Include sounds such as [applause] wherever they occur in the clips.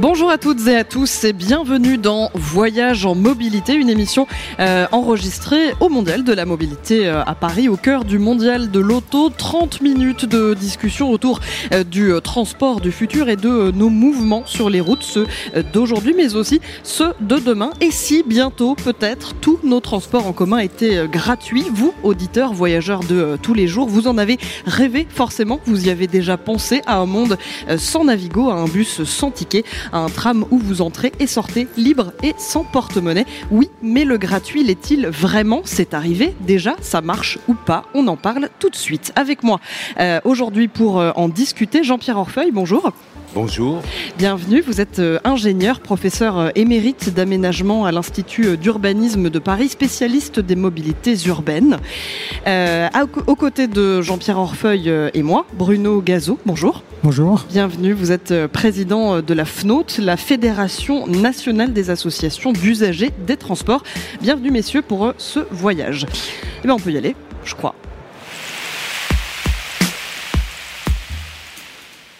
Bonjour à toutes et à tous et bienvenue dans Voyage en mobilité, une émission euh, enregistrée au Mondial de la mobilité euh, à Paris, au cœur du Mondial de l'auto. 30 minutes de discussion autour euh, du transport du futur et de nos mouvements sur les routes, ceux d'aujourd'hui mais aussi ceux de demain. Et si bientôt peut-être tous nos transports en commun étaient gratuits, vous, auditeurs, voyageurs de tous les jours, vous en avez rêvé forcément, vous y avez déjà pensé à un monde sans Navigo, à un bus sans ticket un tram où vous entrez et sortez libre et sans porte-monnaie. Oui, mais le gratuit l'est-il vraiment? C'est arrivé déjà, ça marche ou pas? On en parle tout de suite avec moi. Euh, aujourd'hui pour euh, en discuter, Jean-Pierre Orfeuille, bonjour. Bonjour. Bienvenue, vous êtes euh, ingénieur, professeur émérite d'aménagement à l'Institut d'urbanisme de Paris, spécialiste des mobilités urbaines. Euh, aux côtés de Jean-Pierre Orfeuille et moi, Bruno Gazot, bonjour. Bonjour. Bienvenue, vous êtes euh, président euh, de la FNOT, la Fédération nationale des associations d'usagers des transports. Bienvenue messieurs pour euh, ce voyage. Eh bien on peut y aller, je crois.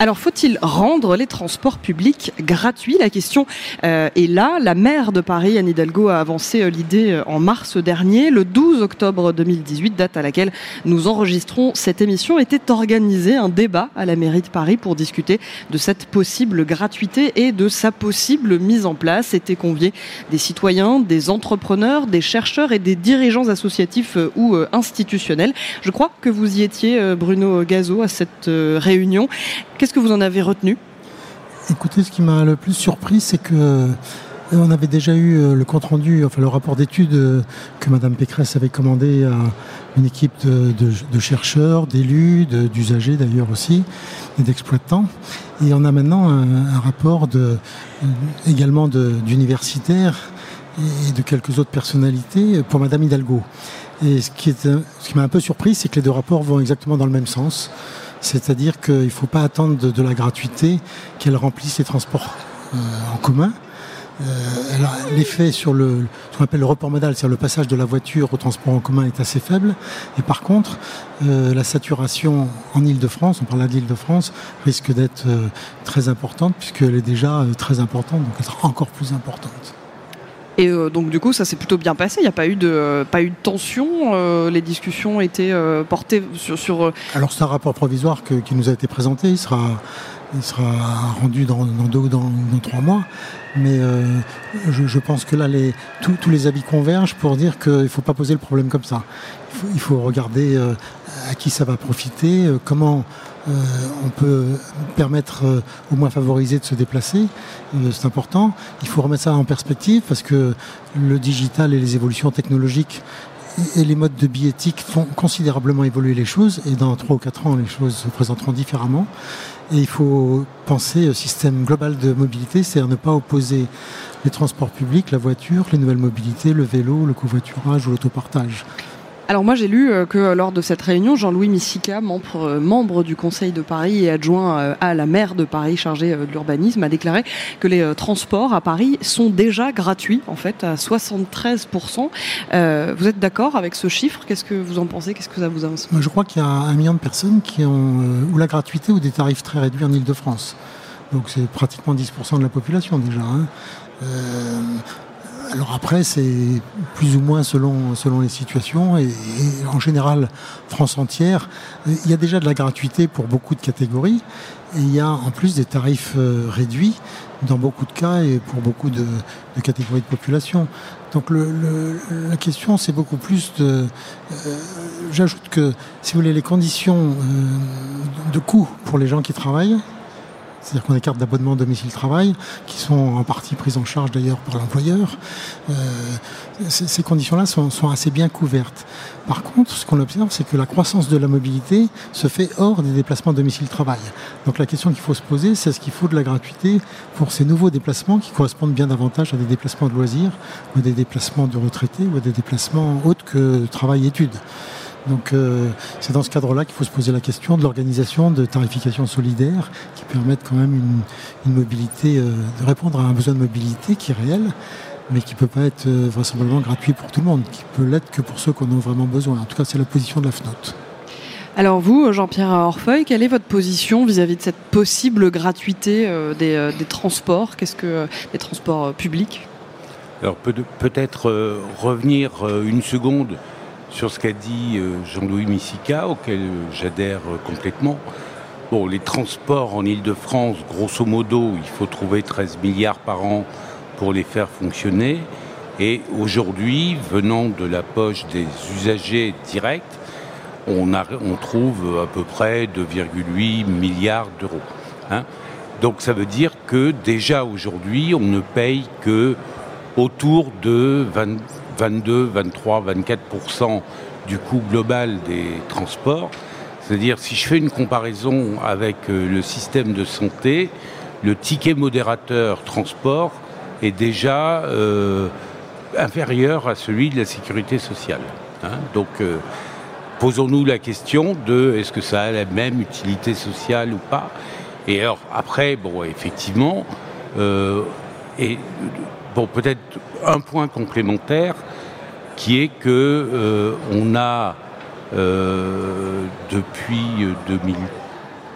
Alors, faut-il rendre les transports publics gratuits? La question euh, est là. La maire de Paris, Anne Hidalgo, a avancé euh, l'idée euh, en mars dernier. Le 12 octobre 2018, date à laquelle nous enregistrons cette émission, était organisé un débat à la mairie de Paris pour discuter de cette possible gratuité et de sa possible mise en place. Étaient conviés des citoyens, des entrepreneurs, des chercheurs et des dirigeants associatifs ou institutionnels. Je crois que vous y étiez, Bruno Gazo, à cette réunion. Qu'est-ce que vous en avez retenu? Écoutez, ce qui m'a le plus surpris, c'est que euh, on avait déjà eu euh, le compte rendu, enfin le rapport d'études euh, que Madame Pécresse avait commandé à une équipe de, chercheurs, d'élus, d'usagers d'ailleurs aussi, et d'exploitants. Et on a maintenant un, rapport également d'universitaires et de quelques autres personnalités pour Madame Hidalgo. Et ce qui m'a un peu surpris, c'est que les deux rapports vont exactement dans le même sens. C'est-à-dire qu'il ne faut pas attendre de, la gratuité qu'elle remplisse les transports euh, en commun. Euh, l'effet sur le, ce qu'on appelle le report modal, c'est-à-dire le passage de la voiture au transport en commun est assez faible. Et par contre, euh, la saturation en Ile-de-France, on parle là d'Ile-de-France, risque d'être très importante puisqu'elle est déjà très importante, donc elle sera encore plus importante. Et euh, donc du coup, ça s'est plutôt bien passé. Il n'y a pas eu de, pas eu de tension. Euh, les discussions étaient euh, portées sur. Alors c'est un rapport provisoire qui nous a été présenté. Il sera, il sera rendu dans, deux ou dans, trois mois. Mais je, pense que là, les, tous les avis convergent pour dire qu'il ne faut pas poser le problème comme ça. Il faut, regarder à qui ça va profiter, comment euh, on peut permettre euh, au moins favorisé de se déplacer, euh, c'est important. Il faut remettre ça en perspective parce que le digital et les évolutions technologiques et les modes de billettique font considérablement évoluer les choses et dans 3 ou 4 ans les choses se présenteront différemment et il faut penser au système global de mobilité, c'est-à-dire ne pas opposer les transports publics, la voiture, les nouvelles mobilités, le vélo, le covoiturage ou l'autopartage. Alors moi j'ai lu euh, que lors de cette réunion, Jean-Louis Missica, membre, euh, membre, du Conseil de Paris et adjoint euh, à la maire de Paris chargé de l'urbanisme, a déclaré que les transports à Paris sont déjà gratuits, en fait, à 73%. vous êtes d'accord avec ce chiffre? Qu'est-ce que vous en pensez? Qu'est-ce que ça vous inspire Je crois qu'il y a un million de personnes qui ont ou la gratuité ou des tarifs très réduits en Ile-de-France. Donc c'est pratiquement 10% de la population déjà. Hein. Alors après, c'est plus ou moins selon, selon les situations et, en général, France entière, il y a déjà de la gratuité pour beaucoup de catégories et il y a en plus des tarifs euh, réduits dans beaucoup de cas et pour beaucoup de, catégories de population. Donc la question, c'est beaucoup plus de... Euh, j'ajoute que, si vous voulez, les conditions euh, de coût pour les gens qui travaillent, c'est-à-dire qu'on a des cartes d'abonnement domicile-travail qui sont en partie prises en charge d'ailleurs par l'employeur. Euh, ces, conditions-là sont, assez bien couvertes. Par contre, ce qu'on observe, c'est que la croissance de la mobilité se fait hors des déplacements domicile-travail. Donc la question qu'il faut se poser, c'est est-ce qu'il faut de la gratuité pour ces nouveaux déplacements qui correspondent bien davantage à des déplacements de loisirs ou à des déplacements de retraités ou à des déplacements autres que travail-études. Donc euh, c'est dans ce cadre-là qu'il faut se poser la question de l'organisation de tarification solidaire qui permettent quand même une, mobilité, euh, de répondre à un besoin de mobilité qui est réel. mais qui ne peut pas être vraisemblablement gratuit pour tout le monde, qui peut l'être que pour ceux qui en ont vraiment besoin. En tout cas, c'est la position de la FNOT. Alors vous, Jean-Pierre Orfeuille, quelle est votre position vis-à-vis de cette possible gratuité des, transports? Qu'est-ce que des transports publics? Alors peut-être revenir une seconde sur ce qu'a dit Jean-Louis Missica, auquel j'adhère complètement. Bon, les transports en Ile-de-France, grosso modo, il faut trouver 13 milliards par an pour les faire fonctionner. Et aujourd'hui, venant de la poche des usagers directs, on, trouve à peu près 2,8 milliards d'euros. Hein. Donc ça veut dire que déjà aujourd'hui, on ne paye que autour de 22, 23, 24% du coût global des transports. C'est-à-dire, si je fais une comparaison avec euh, le système de santé, le ticket modérateur transport est déjà euh, inférieur à celui de la sécurité sociale. Hein. Donc, euh, posons-nous la question de est-ce que ça a la même utilité sociale ou pas Et alors, après, bon, effectivement, et bon, peut-être un point complémentaire qui est que on a euh, depuis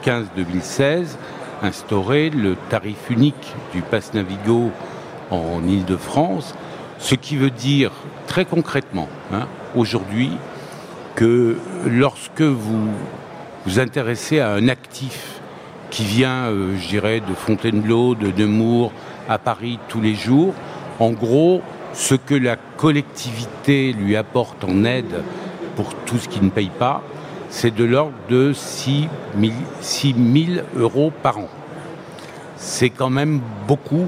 2015-2016 instauré le tarif unique du pass Navigo en Ile-de-France, ce qui veut dire très concrètement hein, aujourd'hui que lorsque vous vous intéressez à un actif qui vient, euh, je dirais, de Fontainebleau, de Nemours, à Paris tous les jours, en gros, ce que la collectivité lui apporte en aide pour tout ce qui ne paye pas, c'est de l'ordre de 6 000, euros par an. C'est quand même beaucoup.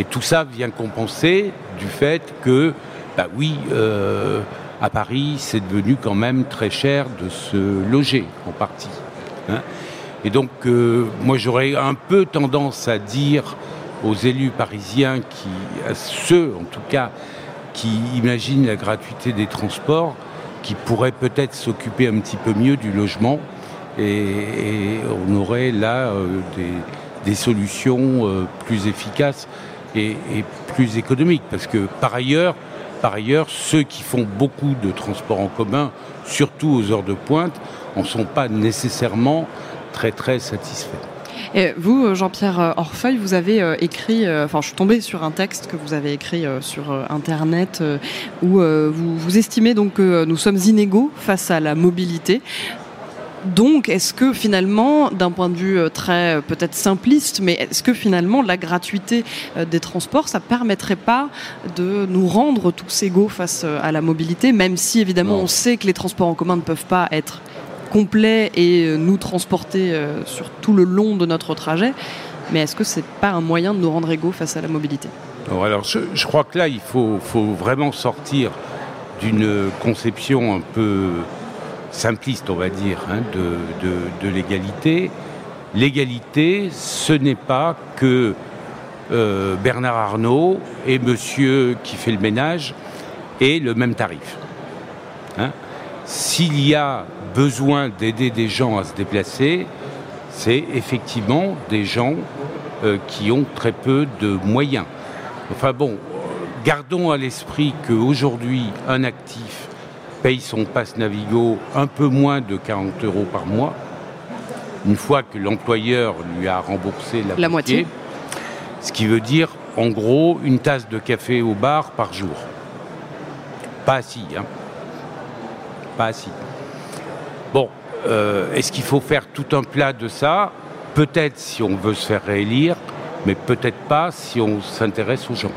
Et tout ça vient compenser du fait que, bah oui, euh, à Paris, c'est devenu quand même très cher de se loger, en partie. Hein. et donc, euh, moi, j'aurais un peu tendance à dire aux élus parisiens, qui, à ceux en tout cas, qui imaginent la gratuité des transports, qui pourrait peut-être s'occuper un petit peu mieux du logement et, on aurait là euh, des, solutions euh, plus efficaces et, plus économiques parce que par ailleurs, par ailleurs, ceux qui font beaucoup de transports en commun, surtout aux heures de pointe, en sont pas nécessairement très très satisfaits. Et vous, Jean-Pierre Orfeuille, vous avez euh, écrit, euh, enfin je suis tombée sur un texte que vous avez écrit euh, sur Internet où vous, vous estimez donc que nous sommes inégaux face à la mobilité. Donc, est-ce que finalement, d'un point de vue très peut-être simpliste, mais est-ce que finalement la gratuité des transports, ça permettrait pas de nous rendre tous égaux face à la mobilité, même si évidemment on sait que les transports en commun ne peuvent pas être complet et euh, nous transporter euh, sur tout le long de notre trajet. Mais est-ce que c'est pas un moyen de nous rendre égaux face à la mobilité? Je, crois que là, il faut, vraiment sortir d'une conception un peu simpliste, on va dire, hein, de, l'égalité. L'égalité, ce n'est pas que euh, Bernard Arnault et monsieur qui fait le ménage aient le même tarif. Hein. S'il y a besoin d'aider des gens à se déplacer, c'est effectivement des gens euh, qui ont très peu de moyens. Enfin bon, gardons à l'esprit qu'aujourd'hui, un actif paye son passe Navigo un peu moins de 40 euros par mois, une fois que l'employeur lui a remboursé la, moitié, ce qui veut dire en gros une tasse de café au bar par jour. Pas assis, hein. Pas assis. Bon, euh, est-ce qu'il faut faire tout un plat de ça? Peut-être si on veut se faire réélire, mais peut-être pas si on s'intéresse aux gens.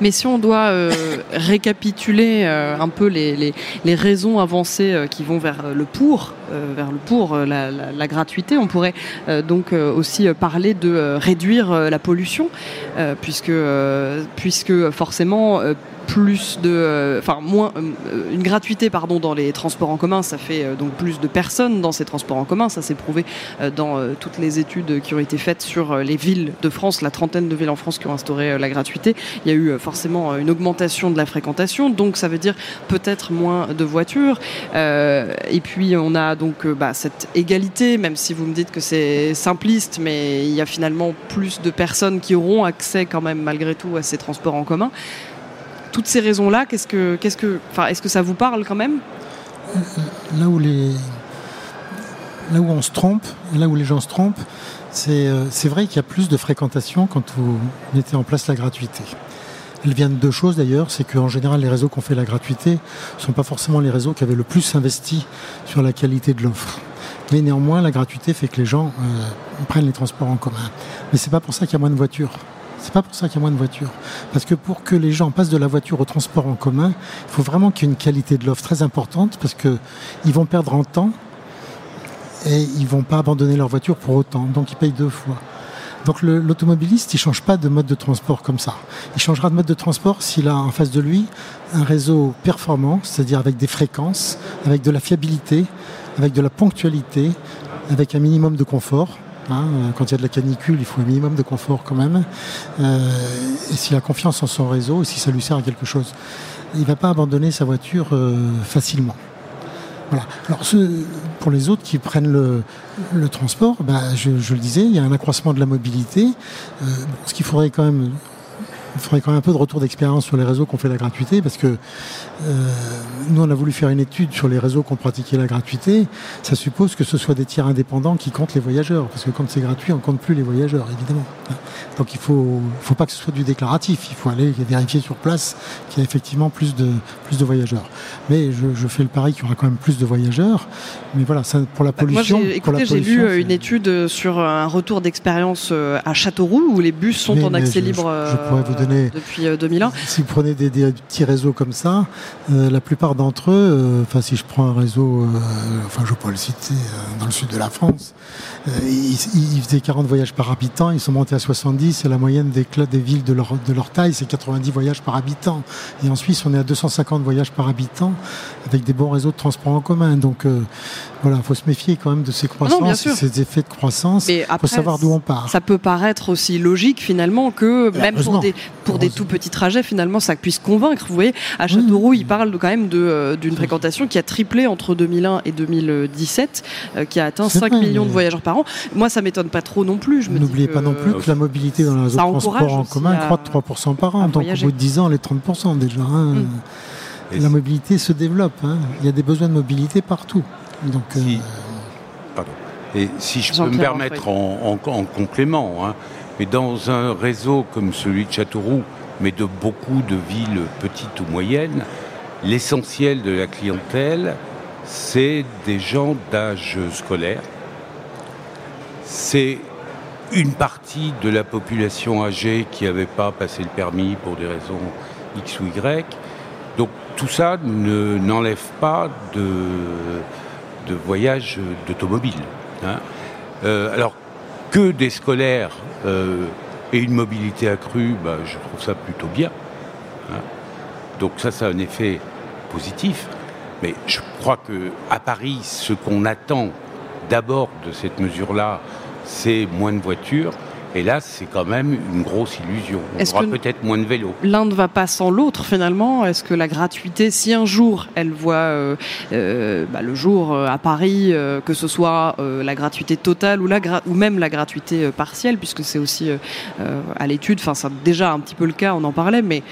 Mais si on doit euh, [laughs] récapituler euh, un peu les, raisons avancées qui vont vers le pour, vers le pour la, gratuité, on pourrait donc aussi parler de réduire la pollution, puisque, puisque forcément plus de, euh, enfin moins, euh, une gratuité pardon dans les transports en commun, ça fait euh, donc plus de personnes dans ces transports en commun. Ça s'est prouvé dans toutes les études qui ont été faites sur les villes de France, la trentaine de villes en France qui ont instauré la gratuité. Il y a eu forcément une augmentation de la fréquentation, donc ça veut dire peut-être moins de voitures. et puis on a donc bah, cette égalité, même si vous me dites que c'est simpliste, mais il y a finalement plus de personnes qui auront accès quand même malgré tout à ces transports en commun. Toutes ces raisons-là, est-ce que ça vous parle quand même? Là où on se trompe, là où les gens se trompent, c'est, c'est vrai qu'il y a plus de fréquentation quand vous mettez en place la gratuité. Elle vient de deux choses d'ailleurs, c'est qu'en général les réseaux qui ont fait la gratuité ne sont pas forcément les réseaux qui avaient le plus investi sur la qualité de l'offre. Mais néanmoins, la gratuité fait que les gens euh, prennent les transports en commun. Mais c'est pas pour ça qu'il y a moins de voitures. C'est pas pour ça qu'il y a moins de voitures. Parce que pour que les gens passent de la voiture au transport en commun, il faut vraiment qu'il y ait une qualité de l'offre très importante parce qu'ils vont perdre en temps et ils vont pas abandonner leur voiture pour autant. Donc ils payent deux fois. Donc l'automobiliste, il change pas de mode de transport comme ça. Il changera de mode de transport s'il a en face de lui un réseau performant, c'est-à-dire avec des fréquences, avec de la fiabilité, avec de la ponctualité, avec un minimum de confort. Hein. quand il y a de la canicule, il faut un minimum de confort quand même. Euh, et s'il a confiance en son réseau, et si ça lui sert à quelque chose, il ne va pas abandonner sa voiture euh, facilement. Voilà. Alors pour les autres qui prennent le, transport, bah, je, le disais, il y a un accroissement de la mobilité. Euh, ce qu'il faudrait quand même il faudrait quand même un peu de retour d'expérience sur les réseaux qui ont fait la gratuité, parce que euh, nous, on a voulu faire une étude sur les réseaux qui ont pratiqué la gratuité. Ça suppose que ce soit des tiers indépendants qui comptent les voyageurs, parce que quand c'est gratuit, on ne compte plus les voyageurs, évidemment. Donc il ne faut, faut pas que ce soit du déclaratif, il faut aller vérifier sur place qu'il y a effectivement plus de, plus de voyageurs. Mais je, fais le pari qu'il y aura quand même plus de voyageurs. Mais voilà, ça, pour la bah, pollution. Moi, écoutez, j'ai lu euh, une étude sur un retour d'expérience euh, à Châteauroux où les bus sont en accès libre. Je, pourrais vous Depuis 2001. Si vous prenez des, petits réseaux comme ça, euh, la plupart d'entre eux, enfin, si je prends un réseau, enfin, je peux le citer, dans le sud de la France, ils, ils, faisaient 40 voyages par habitant, ils sont montés à 70, et la moyenne des, des villes de leur, de leur taille, c'est 90 voyages par habitant. Et en Suisse, on est à 250 voyages par habitant, avec des bons réseaux de transport en commun. Donc, voilà, il faut se méfier quand même de ces croissances, ces effets de croissance. Il faut savoir d'où on part. Ça peut paraître aussi logique finalement que même pour des, pour des tout petits trajets, finalement, ça puisse convaincre. Vous voyez, à Châteauroux, il parle quand même euh, d'une fréquentation qui a triplé entre 2001 et 2017, euh, qui a atteint 5 millions de voyageurs par an. Moi, ça m'étonne pas trop non plus. N'oubliez pas non plus que la mobilité dans les réseau de transport en commun croît de 3% par an. Donc au bout de 10 ans, les 30% déjà. Hein. Mm. La mobilité se développe. Hein. Il y a des besoins de mobilité partout. Donc, si, euh, Et si je peux me permettre en, complément, hein, mais dans un réseau comme celui de Châteauroux, mais de beaucoup de villes petites ou moyennes, l'essentiel de la clientèle, c'est des gens d'âge scolaire. C'est une partie de la population âgée qui n'avait pas passé le permis pour des raisons X ou Y. Donc tout ça n'enlève pas de, de voyage d'automobile. Hein. Euh, alors que des scolaires euh, et une mobilité accrue, bah, je trouve ça plutôt bien. Hein. Donc ça, ça a un effet positif. Mais je crois que à Paris, ce qu'on attend d'abord de cette mesure-là, c'est moins de voitures. Et là, c'est quand même une grosse illusion. On aura peut-être moins de vélos. L'un ne va pas sans l'autre, finalement? Est-ce que la gratuité, si un jour elle voit euh, euh, bah, le jour euh, à Paris, que ce soit la gratuité totale ou, la ou même la gratuité partielle, puisque c'est aussi à l'étude, enfin, c'est déjà un petit peu le cas, on en parlait, mais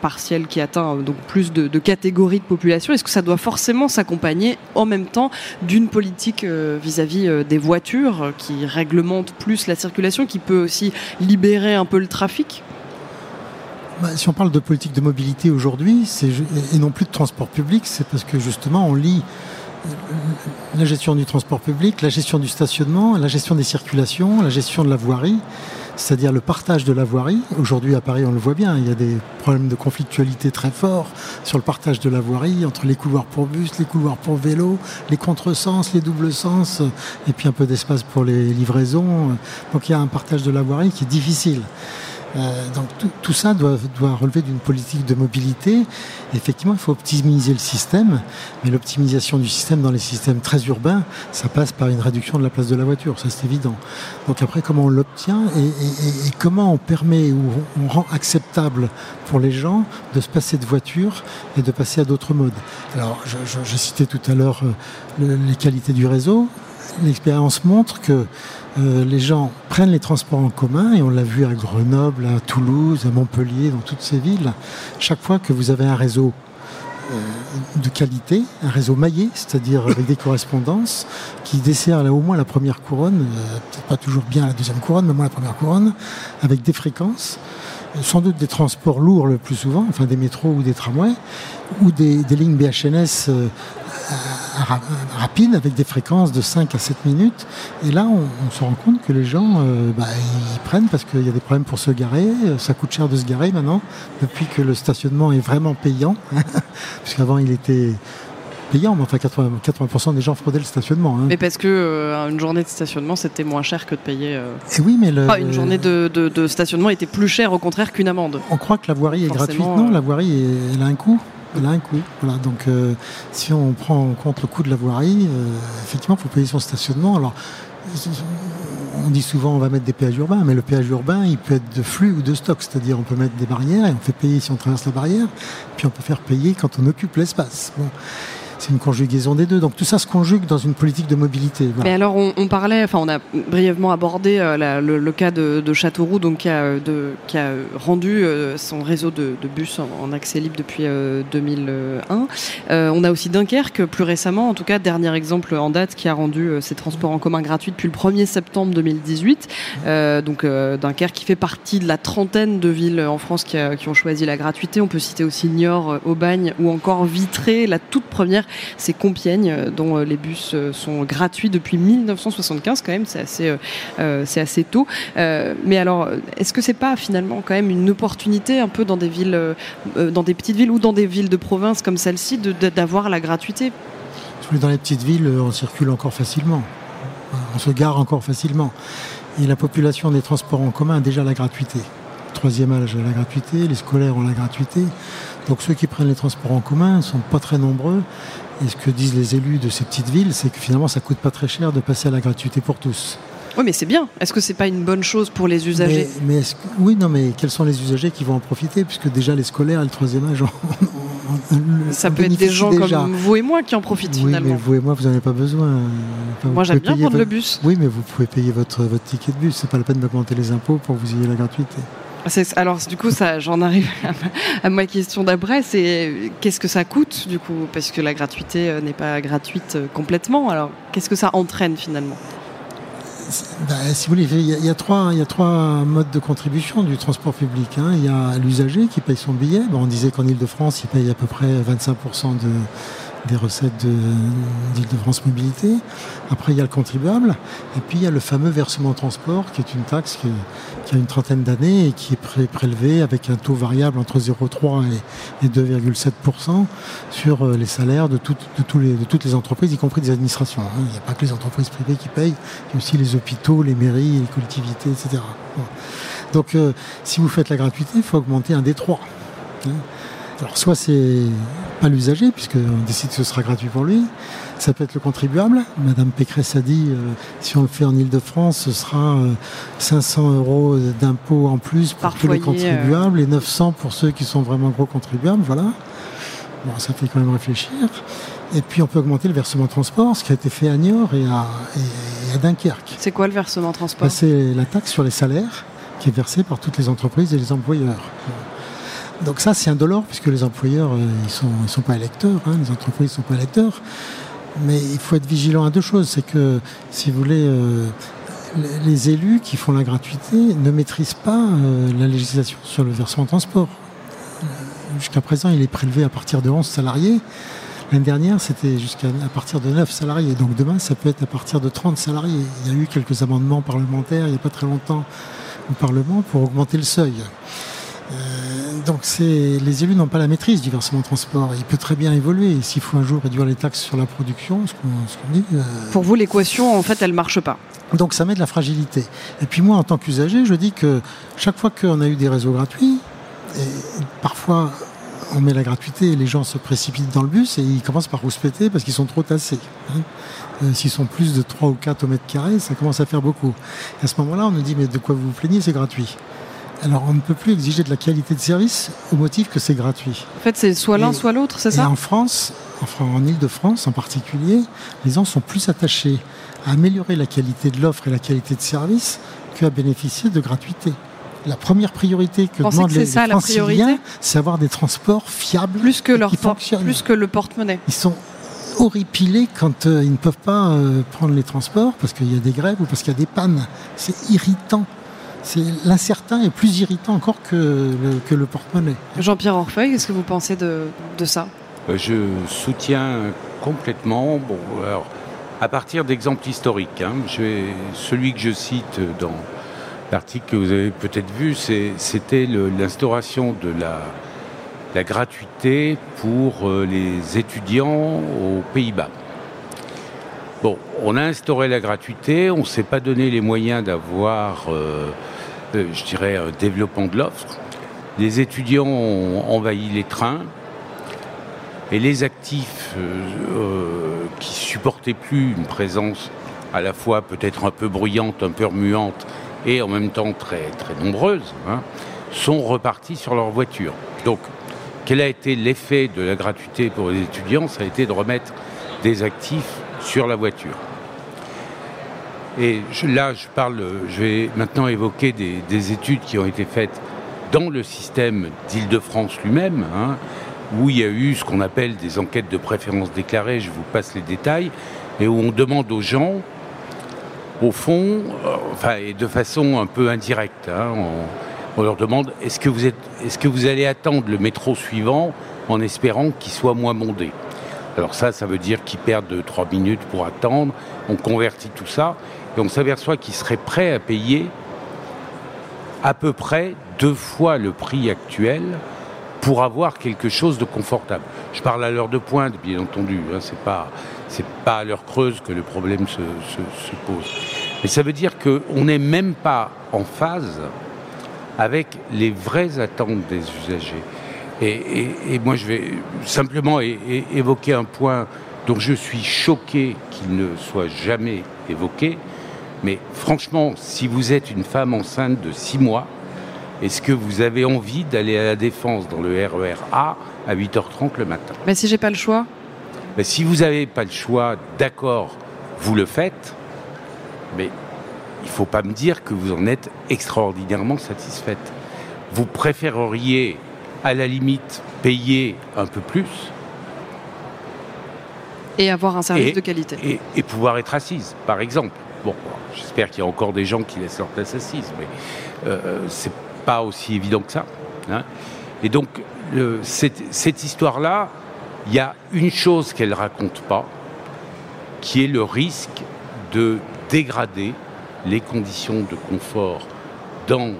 partielle qui atteint donc plus de, de catégories de population, est-ce que ça doit forcément s'accompagner en même temps d'une politique vis-à-vis des voitures qui réglemente plus la circulation, qui peut aussi libérer un peu le trafic bah, si on parle de politique de mobilité aujourd'hui, et non plus de transport public, c'est parce que justement on lit euh, la gestion du transport public, la gestion du stationnement, la gestion des circulations, la gestion de la voirie c'est-à-dire le partage de la voirie. Aujourd'hui à Paris, on le voit bien, il y a des problèmes de conflictualité très forts sur le partage de la voirie entre les couloirs pour bus, les couloirs pour vélo, les contresens, les doubles sens, et puis un peu d'espace pour les livraisons. Donc il y a un partage de la voirie qui est difficile. Euh, donc tout, ça doit, doit relever d'une politique de mobilité. effectivement, il faut optimiser le système, mais l'optimisation du système dans les systèmes très urbains, ça passe par une réduction de la place de la voiture, ça c'est évident. Donc après, comment on l'obtient et, comment on permet ou on rend acceptable pour les gens de se passer de voiture et de passer à d'autres modes? Alors, je, citais tout à l'heure euh, les qualités du réseau. L'expérience montre que euh, les gens prennent les transports en commun, et on l'a vu à Grenoble, à Toulouse, à Montpellier, dans toutes ces villes. Chaque fois que vous avez un réseau euh, de qualité, un réseau maillé, c'est-à-dire avec des correspondances, qui dessert là au moins la première couronne, euh, peut-être pas toujours bien la deuxième couronne, mais au moins la première couronne, avec des fréquences, sans doute des transports lourds le plus souvent, enfin des métros ou des tramways, ou des, lignes BHNS euh, rapides avec des fréquences de 5 à 7 minutes. Et là, on, se rend compte que les gens, euh, bah, ils prennent parce qu'il y a des problèmes pour se garer. Ça coûte cher de se garer maintenant, depuis que le stationnement est vraiment payant, [laughs] puisqu'avant il était payant, mais enfin 80%, des gens fraudaient le stationnement. Hein. Mais parce que euh, une journée de stationnement c'était moins cher que de payer. Euh, Et oui, mais une journée de, stationnement était plus cher au contraire qu'une amende. On croit que la voirie est gratuite. Non, la voirie elle a un coût. Elle a un coût. Voilà, donc euh, si on prend en compte le coût de la voirie, effectivement, il faut payer son stationnement. Alors, on dit souvent on va mettre des péages urbains, mais le péage urbain, il peut être de flux ou de stock, c'est-à-dire on peut mettre des barrières et on fait payer si on traverse la barrière, puis on peut faire payer quand on occupe l'espace. Bon c'est une conjugaison des deux. Donc tout ça se conjugue dans une politique de mobilité. Mais alors on, parlait, enfin on a brièvement abordé euh, le, cas de, Châteauroux, donc qui a, qui a rendu euh, son réseau de, bus en, accès libre depuis 2001. Euh, on a aussi Dunkerque plus récemment, en tout cas dernier exemple en date, qui a rendu ses transports en commun gratuits depuis le 1er septembre 2018. donc Dunkerque qui fait partie de la trentaine de villes en France qui, qui ont choisi la gratuité. On peut citer aussi Niort, Aubagne ou encore Vitré, la toute première c'est Compiègne, euh, dont euh, les bus euh, sont gratuits depuis 1975 quand même, c'est assez, c'est assez tôt. mais alors, est-ce que c'est pas finalement quand même une opportunité un peu dans des villes, dans des petites villes ou dans des villes de province comme celle-ci, d'avoir la gratuité? Dans les petites villes, on circule encore facilement. On se gare encore facilement. Et la population des transports en commun a déjà la gratuité. troisième âge a la gratuité, les scolaires ont la gratuité. Donc ceux qui prennent les transports en commun ne sont pas très nombreux et ce que disent les élus de ces petites villes, c'est que finalement, ça coûte pas très cher de passer à la gratuité pour tous. Oui, mais c'est bien. Est-ce que c'est pas une bonne chose pour les usagers? Mais, Oui, non, mais quels sont les usagers qui vont en profiter? Puisque déjà les scolaires et le troisième âge, ça peut être des gens comme vous et moi qui en profitent oui, finalement. Mais vous et moi, vous n'en avez pas besoin. moi, j'aime bien prendre le bus. Oui, mais vous pouvez payer votre, votre ticket de bus. C'est pas la peine d'augmenter les impôts pour que vous ayez la gratuité. Alors du coup, ça, j'en arrive à ma, question d'après, c'est qu'est-ce que ça coûte du coup? Parce que la gratuité euh, n'est pas gratuite euh, complètement. Alors qu'est-ce que ça entraîne finalement? Bah, si vous voulez, il y, a, trois, modes de contribution du transport public. Hein. Il y a l'usager qui paye son billet. on disait qu'en Ile-de-France, il paye à peu près 25% de, des recettes d'Île-de-France Mobilité. Après, il y a le contribuable. Et puis, il y a le fameux versement transport, qui est une taxe qui, a une trentaine d'années et qui est prélevé avec un taux variable entre 0,3 et, 2,7% sur euh, les salaires de, de, toutes les entreprises, y compris des administrations. Hein. Il n'y a pas que les entreprises privées qui payent, il y a aussi les hôpitaux, les mairies, les collectivités, etc. Donc, euh, si vous faites la gratuité, il faut augmenter un des trois. Hein. Alors soit c'est pas l'usager, puisqu'on décide que ce sera gratuit pour lui. Ça peut être le contribuable. Madame Pécresse a dit, euh, si on le fait en Ile-de-France, ce sera 500 euh, euros d'impôts en plus pour tous les contribuables et 900 pour ceux qui sont vraiment gros contribuables. Voilà. Bon, ça fait quand même réfléchir. Et puis on peut augmenter le versement transport, ce qui a été fait à Niort et à, Dunkerque. C'est quoi le versement transport? C'est la taxe sur les salaires qui est versée par toutes les entreprises et les employeurs. Donc ça, c'est indolore, puisque les employeurs, euh, ils ne sont, ils sont pas électeurs, hein, les entreprises ne sont pas électeurs. Mais il faut être vigilant à deux choses. C'est que, si vous voulez, euh, les élus qui font la gratuité ne maîtrisent pas euh, la législation sur le versement transport. Jusqu'à présent, il est prélevé à partir de 11 salariés. L'année dernière, c'était jusqu'à à partir de 9 salariés. Donc demain, ça peut être à partir de 30 salariés. Il y a eu quelques amendements parlementaires il n'y a pas très longtemps au Parlement pour augmenter le seuil. Donc les élus n'ont pas la maîtrise du versement transport. Il peut très bien évoluer. S'il faut un jour réduire les taxes sur la production, ce qu'on dit. Euh, Pour vous, l'équation, en fait, elle marche pas. Donc ça met de la fragilité. Et puis moi, en tant qu'usager, je dis que chaque fois qu'on a eu des réseaux gratuits, et parfois on met la gratuité et les gens se précipitent dans le bus et ils commencent par rouspéter parce qu'ils sont trop tassés. Hein. Euh, s'ils sont plus de 3 ou 4 au mètre carré, ça commence à faire beaucoup. Et à ce moment-là, on nous dit mais de quoi vous vous plaignez, c'est gratuit. Alors on ne peut plus exiger de la qualité de service au motif que c'est gratuit. En fait, c'est soit l'un, soit l'autre, c'est ça? En France, enfin en Ile-de-France en particulier, les gens sont plus attachés à améliorer la qualité de l'offre et la qualité de service qu'à bénéficier de gratuité. La première priorité que demandent les, ça, franciliens, c'est avoir des transports fiables plus que leur plus que le porte-monnaie. Ils sont horripilés quand euh, ils ne peuvent pas euh, prendre les transports parce qu'il y a des grèves ou parce qu'il y a des pannes. C'est irritant. C'est l'incertain est plus irritant encore que le, que le porte-monnaie. Jean-Pierre Orfeuille, qu'est-ce que vous pensez de, de ça? Euh, Je soutiens complètement. Bon, alors, à partir d'exemples historiques, hein, celui que je cite dans l'article que vous avez peut-être vu, c'était l'instauration de la la gratuité pour euh, les étudiants aux Pays-Bas. Bon, on a instauré la gratuité, on ne s'est pas donné les moyens d'avoir, euh, je dirais, un développement de l'offre. Les étudiants ont envahi les trains et les actifs qui supportaient plus une présence à la fois peut-être un peu bruyante, un peu remuante et en même temps très, très nombreuse, hein, sont repartis sur leur voiture. Donc quel a été l'effet de la gratuité pour les étudiants? Ça a été de remettre des actifs sur la voiture. Et là, je parle, je vais maintenant évoquer des, études qui ont été faites dans le système d'Île-de-France lui-même, hein, où il y a eu ce qu'on appelle des enquêtes de préférence déclarées, je vous passe les détails, et où on demande aux gens, au fond, euh, enfin, et de façon un peu indirecte, hein, on leur demande est-ce que, vous êtes, est-ce que vous allez attendre le métro suivant en espérant qu'il soit moins bondé? Alors ça, ça veut dire qu'ils perdent 3 minutes pour attendre. On convertit tout ça et on s'aperçoit qu'ils seraient prêts à payer à peu près deux fois le prix actuel pour avoir quelque chose de confortable. Je parle à l'heure de pointe, bien entendu. Hein, c'est pas pas à l'heure creuse que le problème se pose. Mais ça veut dire qu'on n'est même pas en phase avec les vraies attentes des usagers. Et, moi, je vais simplement évoquer un point dont je suis choqué qu'il ne soit jamais évoqué. Mais franchement, si vous êtes une femme enceinte de 6 mois, est-ce que vous avez envie d'aller à la défense dans le RER A à 8h30 le matin? Mais si j'ai pas le choix mais Si vous n'avez pas le choix, d'accord, vous le faites. Mais il ne faut pas me dire que vous en êtes extraordinairement satisfaite. Vous préféreriez, à la limite, payer un peu plus. Et avoir un service de qualité. Et, pouvoir être assise, par exemple. J'espère qu'il y a encore des gens qui laissent leur place assise, mais euh, c'est pas aussi évident que ça. Hein. Et donc, cette, histoire-là, il y a une chose qu'elle raconte pas, qui est le risque de dégrader les conditions de confort dans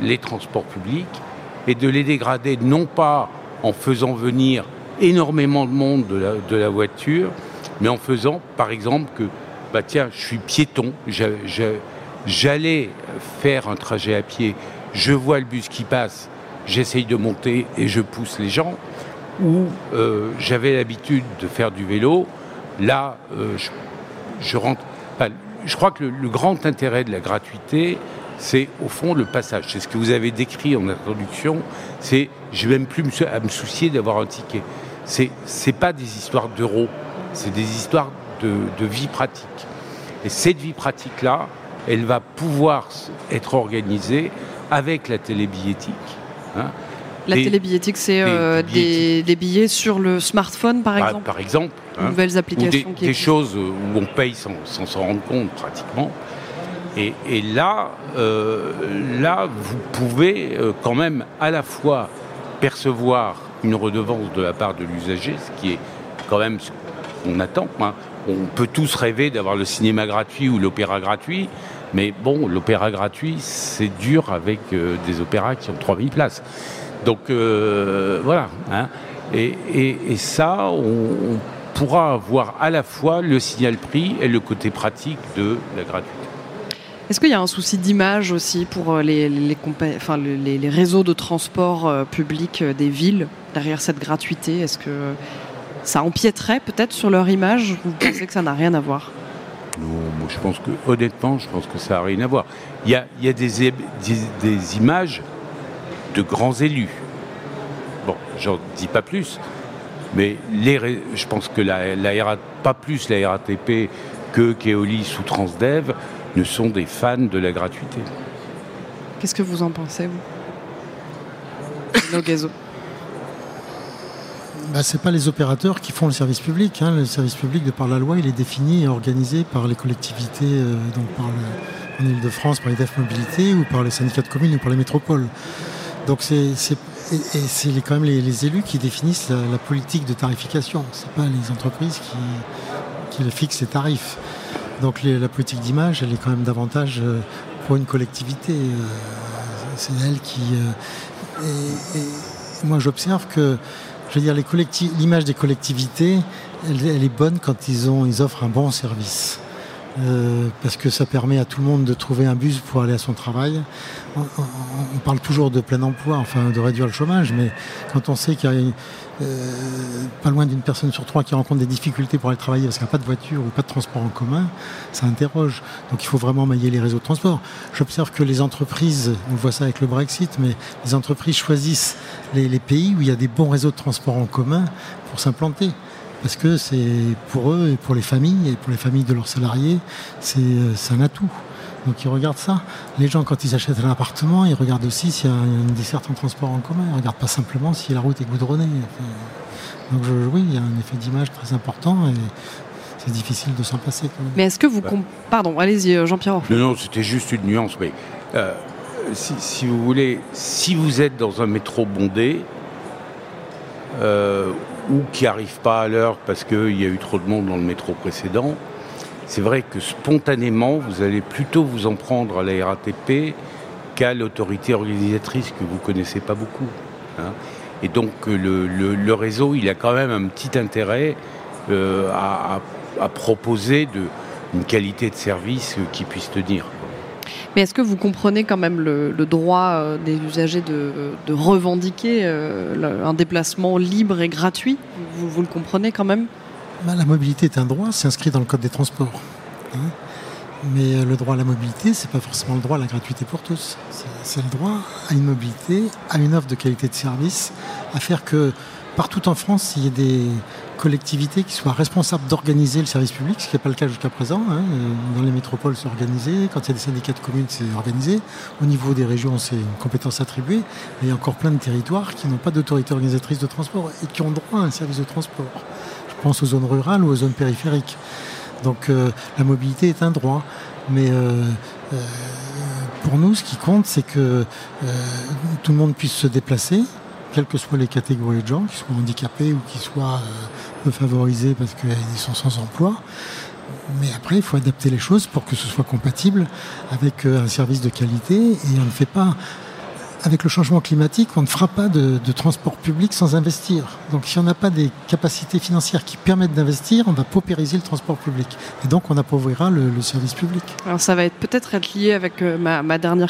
les transports publics et de les dégrader non pas en faisant venir énormément de monde de la, voiture, mais en faisant par exemple que, bah tiens, je suis piéton, j'allais faire un trajet à pied, je vois le bus qui passe, j'essaye de monter et je pousse les gens, ou euh, j'avais l'habitude de faire du vélo, là, euh, je, rentre. Je crois que le, grand intérêt de la gratuité, c'est au fond le passage. C'est ce que vous avez décrit en introduction. C'est, je vais même plus à me soucier d'avoir un ticket. C'est, c'est pas des histoires d'euros, c'est des histoires de, vie pratique. Et cette vie pratique-là, elle va pouvoir être organisée avec la télébillettique. Hein. La télébillettique, c'est euh, des, billets sur le smartphone, par exemple Par exemple. Hein. Nouvelles applications. Ou des, choses où on paye sans s'en rendre compte, pratiquement. Et, là, euh, là, vous pouvez euh, quand même à la fois percevoir une redevance de la part de l'usager, ce qui est quand même ce qu'on attend. Hein. On peut tous rêver d'avoir le cinéma gratuit ou l'opéra gratuit, mais bon, l'opéra gratuit, c'est dur avec des opéras qui ont 3000 places. Donc euh, voilà. Hein. Et, ça, on, pourra avoir à la fois le signal prix et le côté pratique de la gratuité. Est-ce qu'il y a un souci d'image aussi pour euh, les, réseaux de transport euh, public des villes derrière cette gratuité? Ça empiéterait peut-être sur leur image Vous pensez que ça n'a rien à voir non, moi je pense que, honnêtement, je pense que ça n'a rien à voir. Il y a, il y a des, des images de grands élus. Bon, j'en dis pas plus, mais les, je pense que la, pas plus la RATP que Keolis ou Transdev ne sont des fans de la gratuité. Qu'est-ce que vous en pensez, vous? Nogazo bah, Ce pas les opérateurs qui font le service public. Hein. Le service public, de par la loi, il est défini et organisé par les collectivités, euh, donc par le, en Ile-de-France, par les DEF Mobilité ou par les syndicats de communes ou par les métropoles. Donc c'est et, c'est quand même les, élus qui définissent la, politique de tarification. Ce pas les entreprises qui, qui fixent les tarifs. Donc la politique d'image, elle est quand même davantage euh, pour une collectivité. Euh, c'est elle qui. et, moi, j'observe que je veux dire, l'image des collectivités, elle, est bonne quand ils, ont, ils offrent un bon service. Euh, parce que ça permet à tout le monde de trouver un bus pour aller à son travail. On, parle toujours de plein emploi, enfin de réduire le chômage, mais quand on sait qu'il y a euh, pas loin d'une personne sur trois qui rencontre des difficultés pour aller travailler parce qu'il n'y a pas de voiture ou pas de transport en commun, ça interroge. Donc il faut vraiment mailler les réseaux de transport. J'observe que les entreprises, on voit ça avec le Brexit, mais les entreprises choisissent les, les pays où il y a des bons réseaux de transport en commun pour s'implanter parce que c'est pour eux et pour les familles et pour les familles de leurs salariés, c'est euh, un atout. Donc ils regardent ça. Les gens, quand ils achètent un appartement, ils regardent aussi s'il y a une desserte en transport en commun. Ils ne regardent pas simplement si la route est goudronnée. donc oui, il y a un effet d'image très important et c'est difficile de s'en passer. Mais est-ce que vous... Pardon, allez-y euh, Jean-Pierre. Non, non, c'était juste une nuance. Mais euh, si, vous voulez, si vous êtes dans un métro bondé, ou qui n'arrivent pas à l'heure parce qu'il y a eu trop de monde dans le métro précédent, c'est vrai que spontanément, vous allez plutôt vous en prendre à la RATP qu'à l'autorité organisatrice que vous connaissez pas beaucoup. Hein. Et donc le, réseau, il a quand même un petit intérêt euh, à, proposer une qualité de service qui puisse tenir. Mais est-ce que vous comprenez quand même le, droit euh, des usagers de, revendiquer euh, un déplacement libre et gratuit? Vous, le comprenez quand même? Bah, La mobilité est un droit, c'est inscrit dans le Code des transports. Hein. Mais euh, le droit à la mobilité, ce n'est pas forcément le droit à la gratuité pour tous. C'est le droit à une mobilité, à une offre de qualité de service, à faire que partout en France, il y ait des collectivités qui soient responsables d'organiser le service public, ce qui n'est pas le cas jusqu'à présent. Hein. Dans les métropoles, c'est organisé. Quand il y a des syndicats de communes, c'est organisé. Au niveau des régions, c'est une compétence attribuée. il y a encore plein de territoires qui n'ont pas d'autorité organisatrice de transport et qui ont droit à un service de transport. Je pense aux zones rurales ou aux zones périphériques. Donc euh, la mobilité est un droit. Mais euh, euh, pour nous, ce qui compte, c'est que tout le monde puisse se déplacer, quelles que soient les catégories de gens, qu'ils soient handicapés ou qu'ils soient euh, peu favorisés parce qu'ils sont sans emploi. Mais après, il faut adapter les choses pour que ce soit compatible avec euh, un service de qualité et on ne fait pas avec le changement climatique, on ne fera pas de, transport public sans investir. Donc si on n'a pas des capacités financières qui permettent d'investir, on va paupériser le transport public. Et donc on appauvrira le, service public. Alors ça va être peut-être être lié avec euh, ma, dernière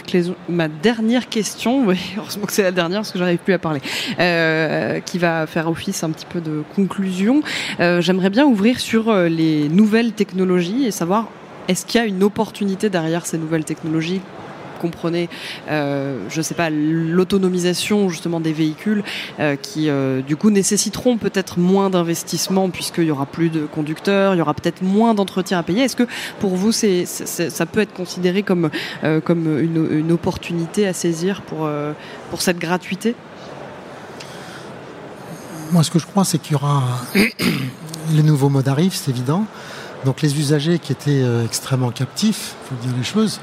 ma dernière question, [laughs] oui, heureusement que c'est la dernière parce que j'arrive plus à parler, euh, qui va faire office un petit peu de conclusion. Euh, j'aimerais bien ouvrir sur les nouvelles technologies et savoir est-ce qu'il y a une opportunité derrière ces nouvelles technologies? Comprenez, euh, je ne sais pas, l'autonomisation justement des véhicules euh, qui euh, du coup nécessiteront peut-être moins d'investissement puisqu'il y aura plus de conducteurs, il y aura peut-être moins d'entretien à payer. Est-ce que pour vous ça peut être considéré comme, une, opportunité à saisir pour, pour cette gratuité? Moi ce que je crois c'est qu'il y aura [coughs] les nouveaux modes arrivent, c'est évident. Donc les usagers qui étaient extrêmement captifs, il faut dire les choses,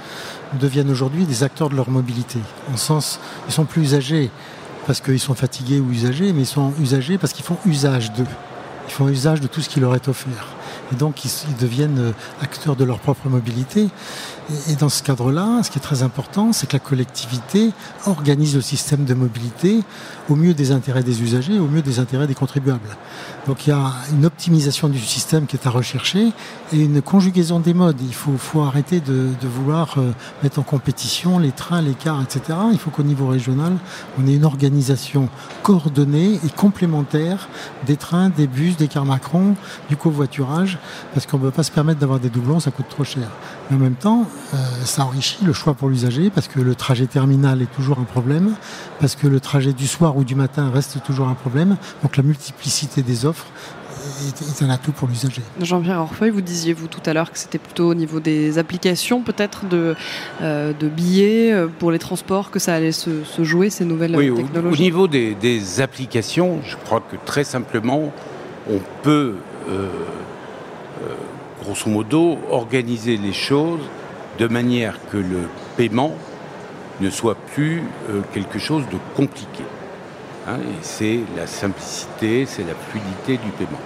deviennent aujourd'hui des acteurs de leur mobilité. En sens, ils sont plus usagers parce qu'ils sont fatigués ou usagers, mais ils sont usagers parce qu'ils font usage d'eux. Ils font usage de tout ce qui leur est offert. Et donc, ils, deviennent euh, acteurs de leur propre mobilité. Et, dans ce cadre-là, ce qui est très important, c'est que la collectivité organise le système de mobilité au mieux des intérêts des usagers, au mieux des intérêts des contribuables. Donc il y a une optimisation du système qui est à rechercher et une conjugaison des modes. Il faut, arrêter de, de, vouloir euh, mettre en compétition les trains, les cars, etc. Il faut qu'au niveau régional, on ait une organisation coordonnée et complémentaire des trains, des bus, des cars Macron, du covoiturage, parce qu'on ne peut pas se permettre d'avoir des doublons, ça coûte trop cher. Mais en même temps, euh, ça enrichit le choix pour l'usager, parce que le trajet terminal est toujours un problème, parce que le trajet du soir ou du matin reste toujours un problème. Donc la multiplicité des offres est, un atout pour l'usager. Jean-Pierre Orfeuille, vous disiez vous tout à l'heure que c'était plutôt au niveau des applications peut-être de, euh, de billets euh, pour les transports que ça allait se, jouer ces nouvelles oui, technologies. Au, niveau des, applications, je crois que très simplement on peut grosso modo organiser les choses de manière que le paiement ne soit plus quelque chose de compliqué. Hein, et c'est la simplicité, c'est la fluidité du paiement.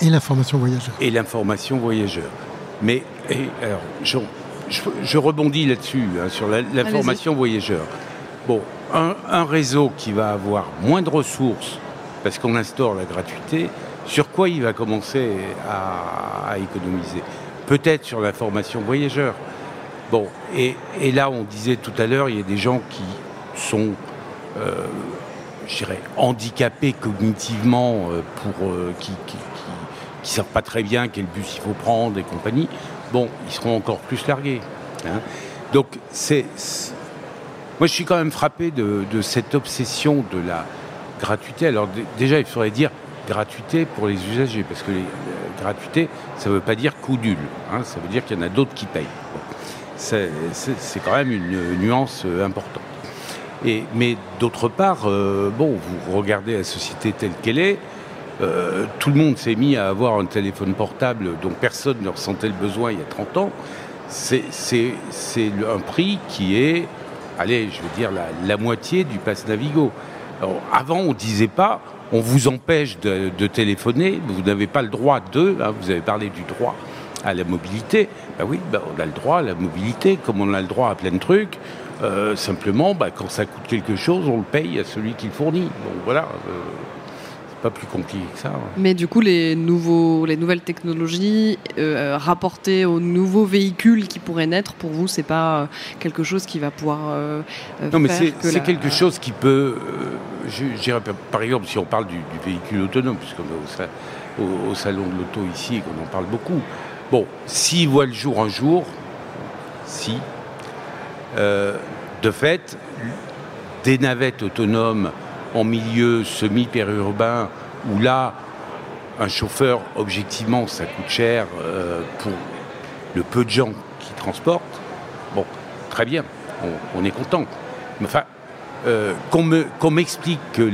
Et l'information voyageur. Et l'information voyageur. Mais alors, je, rebondis là-dessus, hein, sur l'information voyageur. Bon, un, réseau qui va avoir moins de ressources parce qu'on instaure la gratuité, sur quoi il va commencer à, économiser? Peut-être sur l'information voyageur. Bon, et, là, on disait tout à l'heure, il y a des gens qui sont euh, je dirais, handicapés cognitivement, euh, pour, euh, qui ne savent pas très bien quel bus il faut prendre et compagnie, bon, ils seront encore plus largués. Hein. Donc, c'est. Moi, je suis quand même frappé de, cette obsession de la gratuité. Alors, déjà, il faudrait dire gratuité pour les usagers, parce que la gratuité, ça ne veut pas dire coût nul. Hein. ça veut dire qu'il y en a d'autres qui payent. C'est quand même une nuance euh, importante mais d'autre part, euh, bon, vous regardez la société telle qu'elle est, euh, tout le monde s'est mis à avoir un téléphone portable dont personne ne ressentait le besoin il y a 30 ans. C'est un prix qui est, allez, je veux dire, la, moitié du pass Navigo. avant, on ne disait pas, on vous empêche de, téléphoner, vous n'avez pas le droit de, hein, vous avez parlé du droit à la mobilité. Ben oui, ben on a le droit à la mobilité, comme on a le droit à plein de trucs. Euh, simplement, bah, quand ça coûte quelque chose, on le paye à celui qui le fournit. Donc voilà, euh, pas plus compliqué que ça. Mais du coup, les, nouveaux, les nouvelles technologies euh, rapportées aux nouveaux véhicules qui pourraient naître, pour vous, c'est pas quelque chose qui va pouvoir. non, mais c'est quelque chose qui peut. je, par exemple, si on parle du, véhicule autonome, puisqu'on est au, au, salon de l'auto ici et qu'on en parle beaucoup. Bon, s'il voit le jour un jour, si, euh, de fait, des navettes autonomes en milieu semi-périurbain, où là, un chauffeur, objectivement, ça coûte cher euh, pour le peu de gens qui transportent, bon, très bien, on, est content. Mais enfin, euh, qu'on m'explique que,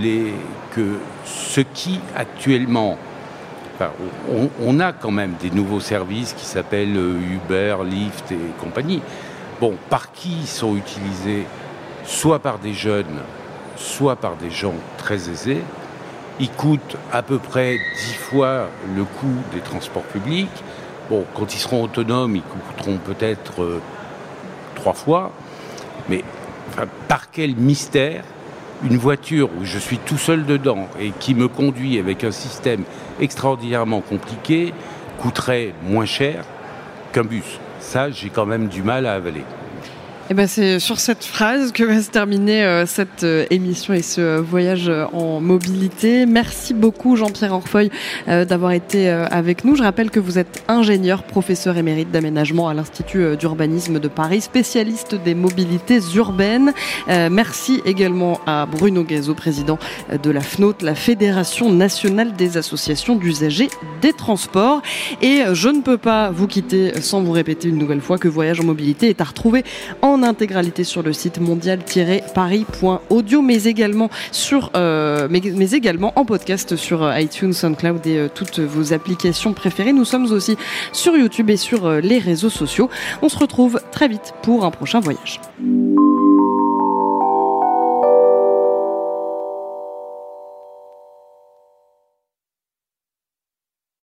que ce qui actuellement on, on, a quand même des nouveaux services qui s'appellent Uber, Lyft et compagnie. Bon, par qui ils sont utilisés? Soit par des jeunes, soit par des gens très aisés. Ils coûtent à peu près dix fois le coût des transports publics. Bon, quand ils seront autonomes, ils coûteront peut-être euh, trois fois. Mais par quel mystère une voiture où je suis tout seul dedans et qui me conduit avec un système extraordinairement compliqué coûterait moins cher qu'un bus? Ça, j'ai quand même du mal à avaler. Et eh ben c'est sur cette phrase que va se terminer euh, cette euh, émission et ce voyage euh, en mobilité. Merci beaucoup Jean-Pierre Orfeuille d'avoir été avec nous. Je rappelle que vous êtes ingénieur, professeur émérite d'aménagement à l'Institut d'urbanisme de Paris, spécialiste des mobilités urbaines. merci également à Bruno Gazo, président de la FNOT, la Fédération nationale des associations d'usagers des transports. Et je ne peux pas vous quitter sans vous répéter une nouvelle fois que Voyage en mobilité est à retrouver en intégralité sur le site mondial-paris.audio, mais également sur, euh, mais, également en podcast sur euh, iTunes, SoundCloud et euh, toutes vos applications préférées. Nous sommes aussi sur YouTube et sur les réseaux sociaux. On se retrouve très vite pour un prochain voyage.